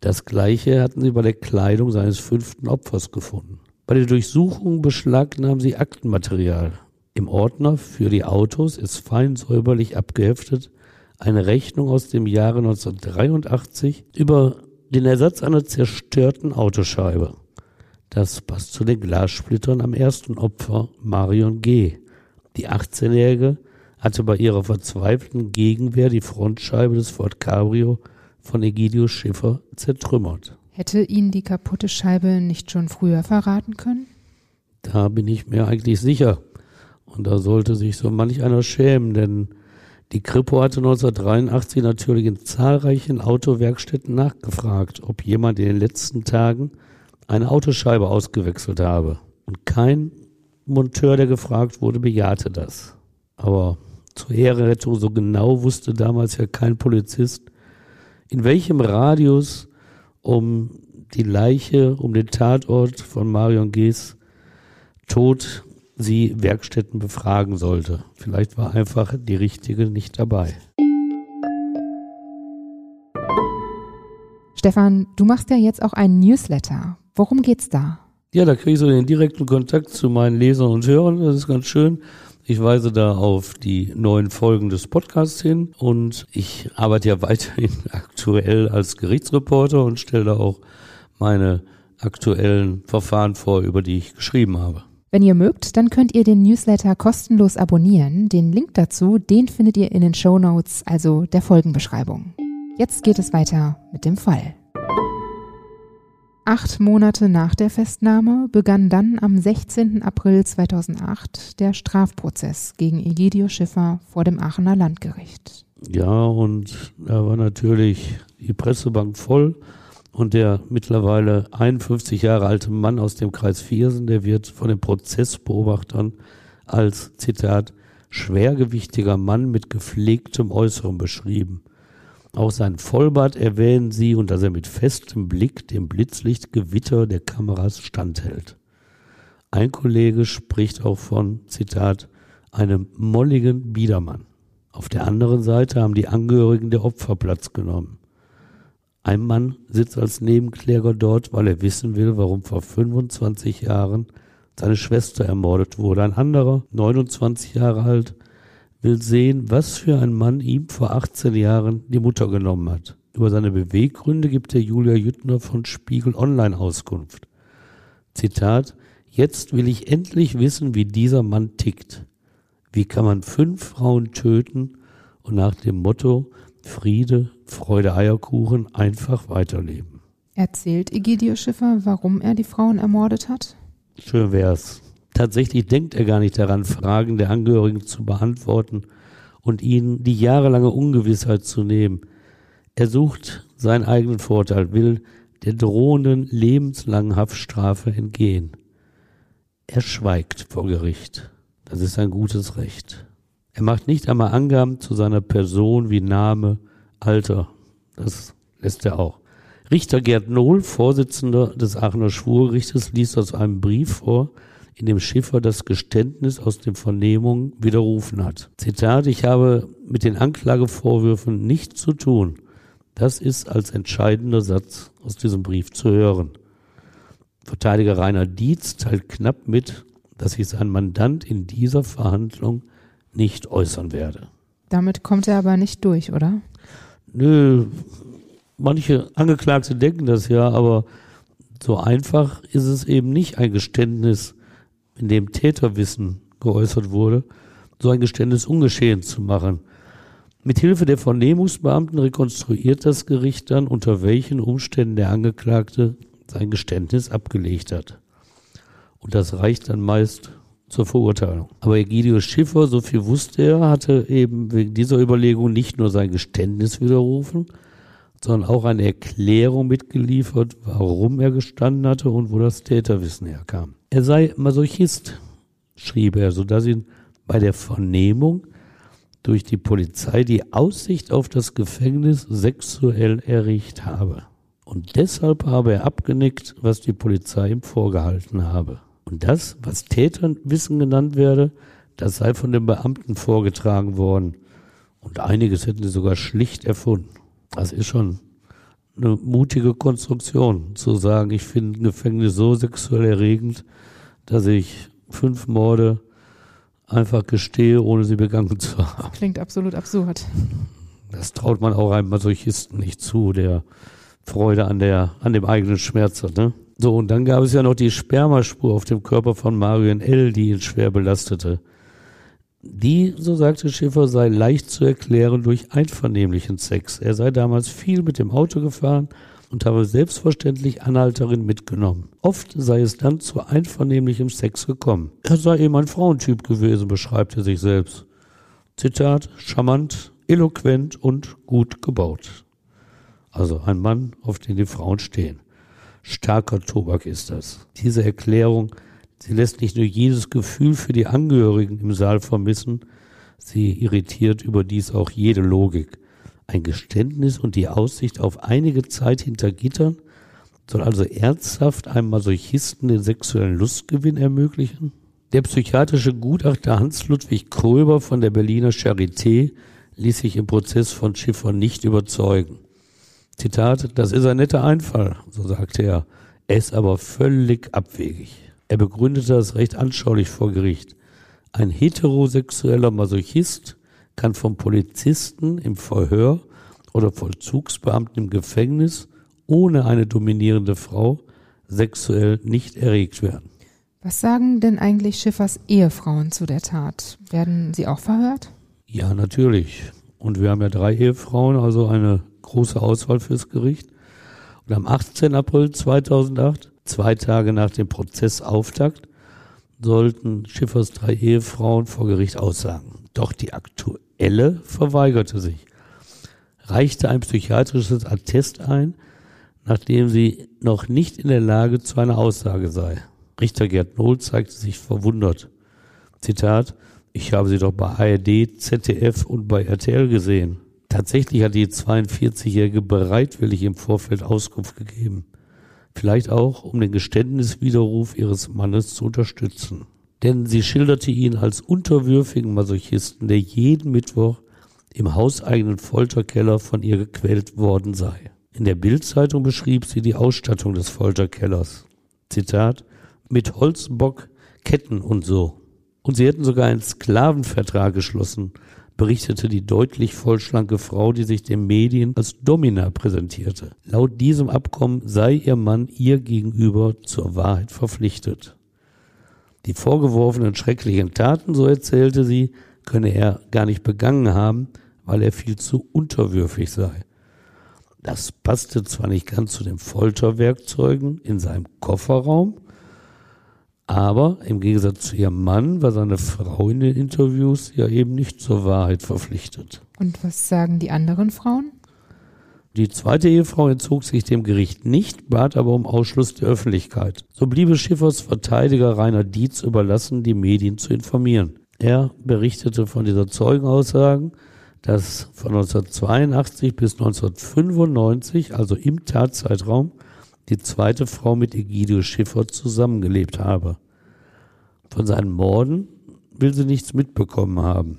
Das gleiche hatten sie bei der Kleidung seines fünften Opfers gefunden. Bei der Durchsuchung beschlagnahmen sie Aktenmaterial. Im Ordner für die Autos ist fein säuberlich abgeheftet eine Rechnung aus dem Jahre 1983 über den Ersatz einer zerstörten Autoscheibe. Das passt zu den Glassplittern am ersten Opfer, Marion G. Die 18-Jährige hatte bei ihrer verzweifelten Gegenwehr die Frontscheibe des Ford Cabrio von Egidio Schiffer zertrümmert. Hätte ihn die kaputte Scheibe nicht schon früher verraten können? Da bin ich mir eigentlich sicher. Und da sollte sich so manch einer schämen, denn die Kripo hatte 1983 natürlich in zahlreichen Autowerkstätten nachgefragt, ob jemand in den letzten Tagen eine Autoscheibe ausgewechselt habe. Und kein Monteur, der gefragt wurde, bejahte das. Aber zur Ehrenrettung so genau wusste damals ja kein Polizist, in welchem Radius um die Leiche, um den Tatort von Marion Gees Tod sie Werkstätten befragen sollte. Vielleicht war einfach die richtige nicht dabei. Stefan, du machst ja jetzt auch einen Newsletter. Worum geht's da? Ja, da kriege ich so den direkten Kontakt zu meinen Lesern und Hörern. Das ist ganz schön. Ich weise da auf die neuen Folgen des Podcasts hin und ich arbeite ja weiterhin aktuell als Gerichtsreporter und stelle da auch meine aktuellen Verfahren vor, über die ich geschrieben habe. Wenn ihr mögt, dann könnt ihr den Newsletter kostenlos abonnieren. Den Link dazu, den findet ihr in den Show Notes, also der Folgenbeschreibung. Jetzt geht es weiter mit dem Fall. Acht Monate nach der Festnahme begann dann am 16. April 2008 der Strafprozess gegen Egidio Schiffer vor dem Aachener Landgericht. Ja, und da war natürlich die Pressebank voll und der mittlerweile 51 Jahre alte Mann aus dem Kreis Viersen, der wird von den Prozessbeobachtern als, Zitat, schwergewichtiger Mann mit gepflegtem Äußeren beschrieben. Auch sein Vollbart erwähnen sie und dass er mit festem Blick dem Blitzlichtgewitter der Kameras standhält. Ein Kollege spricht auch von, Zitat, einem molligen Biedermann. Auf der anderen Seite haben die Angehörigen der Opfer Platz genommen. Ein Mann sitzt als Nebenkläger dort, weil er wissen will, warum vor 25 Jahren seine Schwester ermordet wurde. Ein anderer, 29 Jahre alt, will sehen, was für ein Mann ihm vor 18 Jahren die Mutter genommen hat. Über seine Beweggründe gibt der Julia Jüttner von Spiegel Online Auskunft. Zitat, jetzt will ich endlich wissen, wie dieser Mann tickt. Wie kann man fünf Frauen töten und nach dem Motto Friede, Freude, Eierkuchen einfach weiterleben? Erzählt Egidio Schiffer, warum er die Frauen ermordet hat? Schön wär's. Tatsächlich denkt er gar nicht daran, Fragen der Angehörigen zu beantworten und ihnen die jahrelange Ungewissheit zu nehmen. Er sucht seinen eigenen Vorteil, will der drohenden lebenslangen Haftstrafe entgehen. Er schweigt vor Gericht. Das ist ein gutes Recht. Er macht nicht einmal Angaben zu seiner Person wie Name, Alter. Das lässt er auch. Richter Gerd Nohl, Vorsitzender des Aachener Schwurgerichtes, liest aus einem Brief vor, in dem Schiffer das Geständnis aus den Vernehmungen widerrufen hat. Zitat, ich habe mit den Anklagevorwürfen nichts zu tun. Das ist als entscheidender Satz aus diesem Brief zu hören. Verteidiger Rainer Dietz teilt knapp mit, dass sich sein Mandant in dieser Verhandlung nicht äußern werde. Damit kommt er aber nicht durch, oder? Nö, manche Angeklagte denken das ja, aber so einfach ist es eben nicht, ein Geständnis in dem Täterwissen geäußert wurde, so ein Geständnis ungeschehen zu machen. Mithilfe der Vernehmungsbeamten rekonstruiert das Gericht dann, unter welchen Umständen der Angeklagte sein Geständnis abgelegt hat. Und das reicht dann meist zur Verurteilung. Aber Egidius Schiffer, so viel wusste er, hatte eben wegen dieser Überlegung nicht nur sein Geständnis widerrufen, sondern auch eine Erklärung mitgeliefert, warum er gestanden hatte und wo das Täterwissen herkam. Er sei Masochist, schrieb er, sodass ihn bei der Vernehmung durch die Polizei die Aussicht auf das Gefängnis sexuell erregt habe. Und deshalb habe er abgenickt, was die Polizei ihm vorgehalten habe. Und das, was Täterwissen genannt werde, das sei von den Beamten vorgetragen worden. Und einiges hätten sie sogar schlicht erfunden. Das ist schon eine mutige Konstruktion, zu sagen, ich finde ein Gefängnis so sexuell erregend, dass ich fünf Morde einfach gestehe, ohne sie begangen zu haben. Klingt absolut absurd. Das traut man auch einem Masochisten nicht zu, der Freude an der, an dem eigenen Schmerz hat, ne? So, und dann gab es ja noch die Spermaspur auf dem Körper von Marion L., die ihn schwer belastete. Die, so sagte Schiffer, sei leicht zu erklären durch einvernehmlichen Sex. Er sei damals viel mit dem Auto gefahren und habe selbstverständlich Anhalterin mitgenommen. Oft sei es dann zu einvernehmlichem Sex gekommen. Er sei eben ein Frauentyp gewesen, beschreibt er sich selbst. Zitat, charmant, eloquent und gut gebaut. Also ein Mann, auf den die Frauen stehen. Starker Tobak ist das. Diese Erklärung Sie lässt nicht nur jedes Gefühl für die Angehörigen im Saal vermissen, sie irritiert überdies auch jede Logik. Ein Geständnis und die Aussicht auf einige Zeit hinter Gittern soll also ernsthaft einem Masochisten den sexuellen Lustgewinn ermöglichen? Der psychiatrische Gutachter Hans-Ludwig Kröber von der Berliner Charité ließ sich im Prozess von Schiffer nicht überzeugen. Zitat, das ist ein netter Einfall, so sagte er. Er ist aber völlig abwegig. Er begründete das recht anschaulich vor Gericht. Ein heterosexueller Masochist kann vom Polizisten im Verhör oder Vollzugsbeamten im Gefängnis ohne eine dominierende Frau sexuell nicht erregt werden. Was sagen denn eigentlich Schiffers Ehefrauen zu der Tat? Werden sie auch verhört? Ja, natürlich. Und wir haben ja drei Ehefrauen, also eine große Auswahl fürs Gericht. Und am 18. April 2008, zwei Tage nach dem Prozessauftakt, sollten Schiffers drei Ehefrauen vor Gericht aussagen. Doch die aktuelle verweigerte sich, reichte ein psychiatrisches Attest ein, nachdem sie noch nicht in der Lage zu einer Aussage sei. Richter Gerd Nohl zeigte sich verwundert. Zitat, ich habe sie doch bei ARD, ZDF und bei RTL gesehen. Tatsächlich hat die 42-Jährige bereitwillig im Vorfeld Auskunft gegeben. Vielleicht auch, um den Geständniswiderruf ihres Mannes zu unterstützen. Denn sie schilderte ihn als unterwürfigen Masochisten, der jeden Mittwoch im hauseigenen Folterkeller von ihr gequält worden sei. In der Bildzeitung beschrieb sie die Ausstattung des Folterkellers. Zitat, mit Holzbock, Ketten und so. Und sie hätten sogar einen Sklavenvertrag geschlossen, berichtete die deutlich vollschlanke Frau, die sich den Medien als Domina präsentierte. Laut diesem Abkommen sei ihr Mann ihr gegenüber zur Wahrheit verpflichtet. Die vorgeworfenen schrecklichen Taten, so erzählte sie, könne er gar nicht begangen haben, weil er viel zu unterwürfig sei. Das passte zwar nicht ganz zu den Folterwerkzeugen in seinem Kofferraum, aber im Gegensatz zu ihrem Mann war seine Frau in den Interviews ja eben nicht zur Wahrheit verpflichtet. Und was sagen die anderen Frauen? Die zweite Ehefrau entzog sich dem Gericht nicht, bat aber um Ausschluss der Öffentlichkeit. So blieb es Schiffers Verteidiger Rainer Dietz überlassen, die Medien zu informieren. Er berichtete von dieser Zeugenaussagen, dass von 1982 bis 1995, also im Tatzeitraum, die zweite Frau mit Egidio Schiffer zusammengelebt habe. Von seinen Morden will sie nichts mitbekommen haben.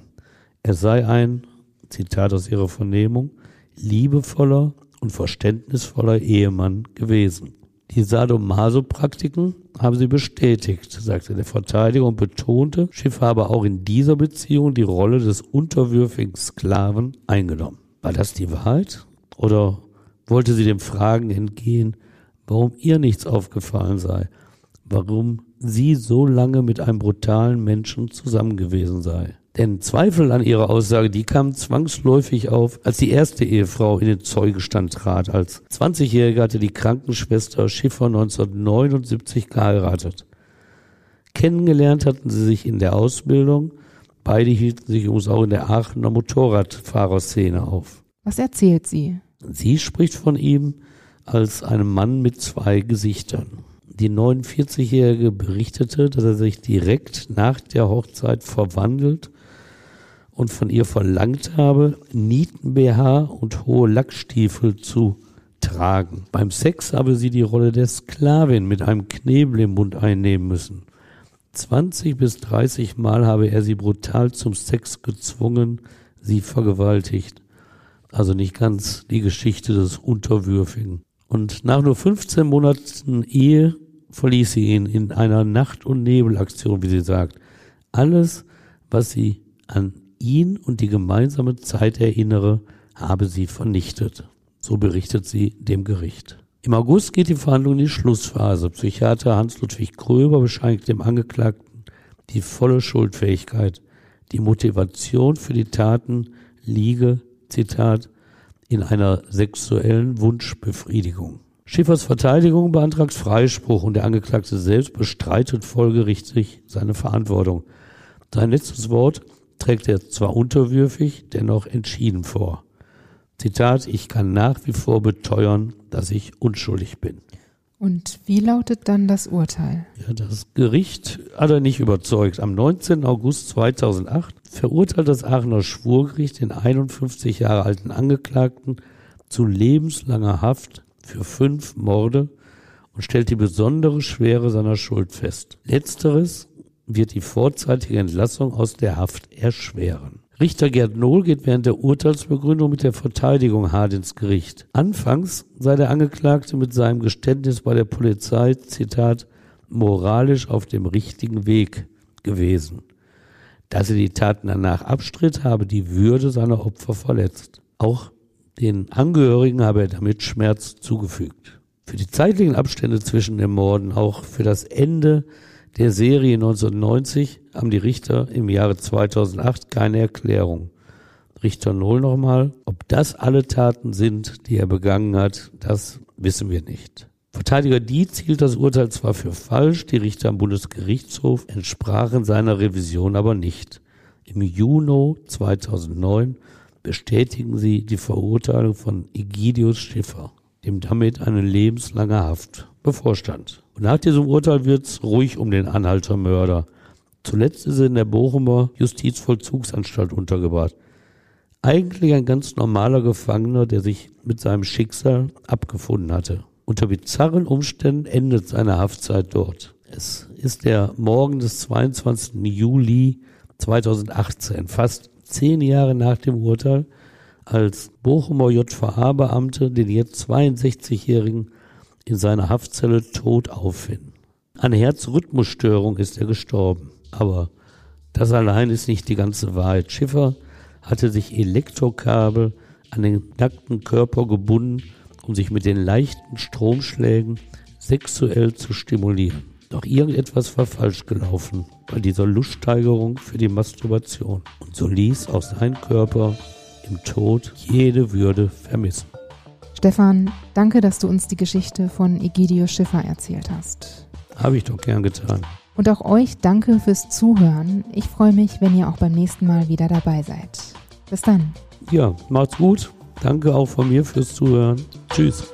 Er sei ein, Zitat aus ihrer Vernehmung, liebevoller und verständnisvoller Ehemann gewesen. Die Sadomaso-Praktiken haben sie bestätigt, sagte der Verteidiger und betonte, Schiff habe auch in dieser Beziehung die Rolle des unterwürfigen Sklaven eingenommen. War das die Wahrheit? Oder wollte sie dem Fragen entgehen, warum ihr nichts aufgefallen sei, warum sie so lange mit einem brutalen Menschen zusammen gewesen sei. Denn Zweifel an ihrer Aussage, die kamen zwangsläufig auf, als die erste Ehefrau in den Zeugestand trat. Als 20-Jährige hatte die Krankenschwester Schiffer 1979 geheiratet. Kennengelernt hatten sie sich in der Ausbildung. Beide hielten sich übrigens auch in der Aachener Motorradfahrerszene auf. Was erzählt sie? Sie spricht von ihm als einem Mann mit zwei Gesichtern. Die 49-Jährige berichtete, dass er sich direkt nach der Hochzeit verwandelt und von ihr verlangt habe, Nieten-BH und hohe Lackstiefel zu tragen. Beim Sex habe sie die Rolle der Sklavin mit einem Knebel im Mund einnehmen müssen. 20 bis 30 Mal habe er sie brutal zum Sex gezwungen, sie vergewaltigt. Also nicht ganz die Geschichte des Unterwürfigen. Und nach nur 15 Monaten Ehe verließ sie ihn in einer Nacht- und Nebelaktion, wie sie sagt. Alles, was sie an ihn und die gemeinsame Zeit erinnere, habe sie vernichtet. So berichtet sie dem Gericht. Im August geht die Verhandlung in die Schlussphase. Psychiater Hans-Ludwig Kröber bescheinigt dem Angeklagten die volle Schuldfähigkeit. Die Motivation für die Taten liege, Zitat, in einer sexuellen Wunschbefriedigung. Schiffers Verteidigung beantragt Freispruch und der Angeklagte selbst bestreitet folgerichtig seine Verantwortung. Sein letztes Wort trägt er zwar unterwürfig, dennoch entschieden vor. Zitat, ich kann nach wie vor beteuern, dass ich unschuldig bin. Und wie lautet dann das Urteil? Ja, das Gericht hat er nicht überzeugt. Am 19. August 2008 verurteilt das Aachener Schwurgericht den 51 Jahre alten Angeklagten zu lebenslanger Haft für fünf Morde und stellt die besondere Schwere seiner Schuld fest. Letzteres wird die vorzeitige Entlassung aus der Haft erschweren. Richter Gerd Nohl geht während der Urteilsbegründung mit der Verteidigung hart ins Gericht. Anfangs sei der Angeklagte mit seinem Geständnis bei der Polizei, Zitat, moralisch auf dem richtigen Weg gewesen. Dass er die Taten danach abstritt, habe die Würde seiner Opfer verletzt. Auch den Angehörigen habe er damit Schmerz zugefügt. Für die zeitlichen Abstände zwischen den Morden, auch für das Ende der Serie 1990 haben die Richter im Jahre 2008 keine Erklärung. Richter Null nochmal, ob das alle Taten sind, die er begangen hat, das wissen wir nicht. Verteidiger Dietz hielt das Urteil zwar für falsch, die Richter am Bundesgerichtshof entsprachen seiner Revision aber nicht. Im Juni 2009 bestätigen sie die Verurteilung von Egidius Schiffer, dem damit eine lebenslange Haft bevorstand. Und nach diesem Urteil wird's ruhig um den Anhaltermörder. Zuletzt ist er in der Bochumer Justizvollzugsanstalt untergebracht. Eigentlich ein ganz normaler Gefangener, der sich mit seinem Schicksal abgefunden hatte. Unter bizarren Umständen endet seine Haftzeit dort. Es ist der Morgen des 22. Juli 2018, fast zehn Jahre nach dem Urteil, als Bochumer JVA-Beamte den jetzt 62-jährigen in seiner Haftzelle tot auffinden. An Herzrhythmusstörung ist er gestorben. Aber das allein ist nicht die ganze Wahrheit. Schiffer hatte sich Elektrokabel an den nackten Körper gebunden, um sich mit den leichten Stromschlägen sexuell zu stimulieren. Doch irgendetwas war falsch gelaufen bei dieser Luststeigerung für die Masturbation. Und so ließ auch sein Körper im Tod jede Würde vermissen. Stefan, danke, dass du uns die Geschichte von Egidio Schiffer erzählt hast. Habe ich doch gern getan. Und auch euch danke fürs Zuhören. Ich freue mich, wenn ihr auch beim nächsten Mal wieder dabei seid. Bis dann. Ja, macht's gut. Danke auch von mir fürs Zuhören. Tschüss.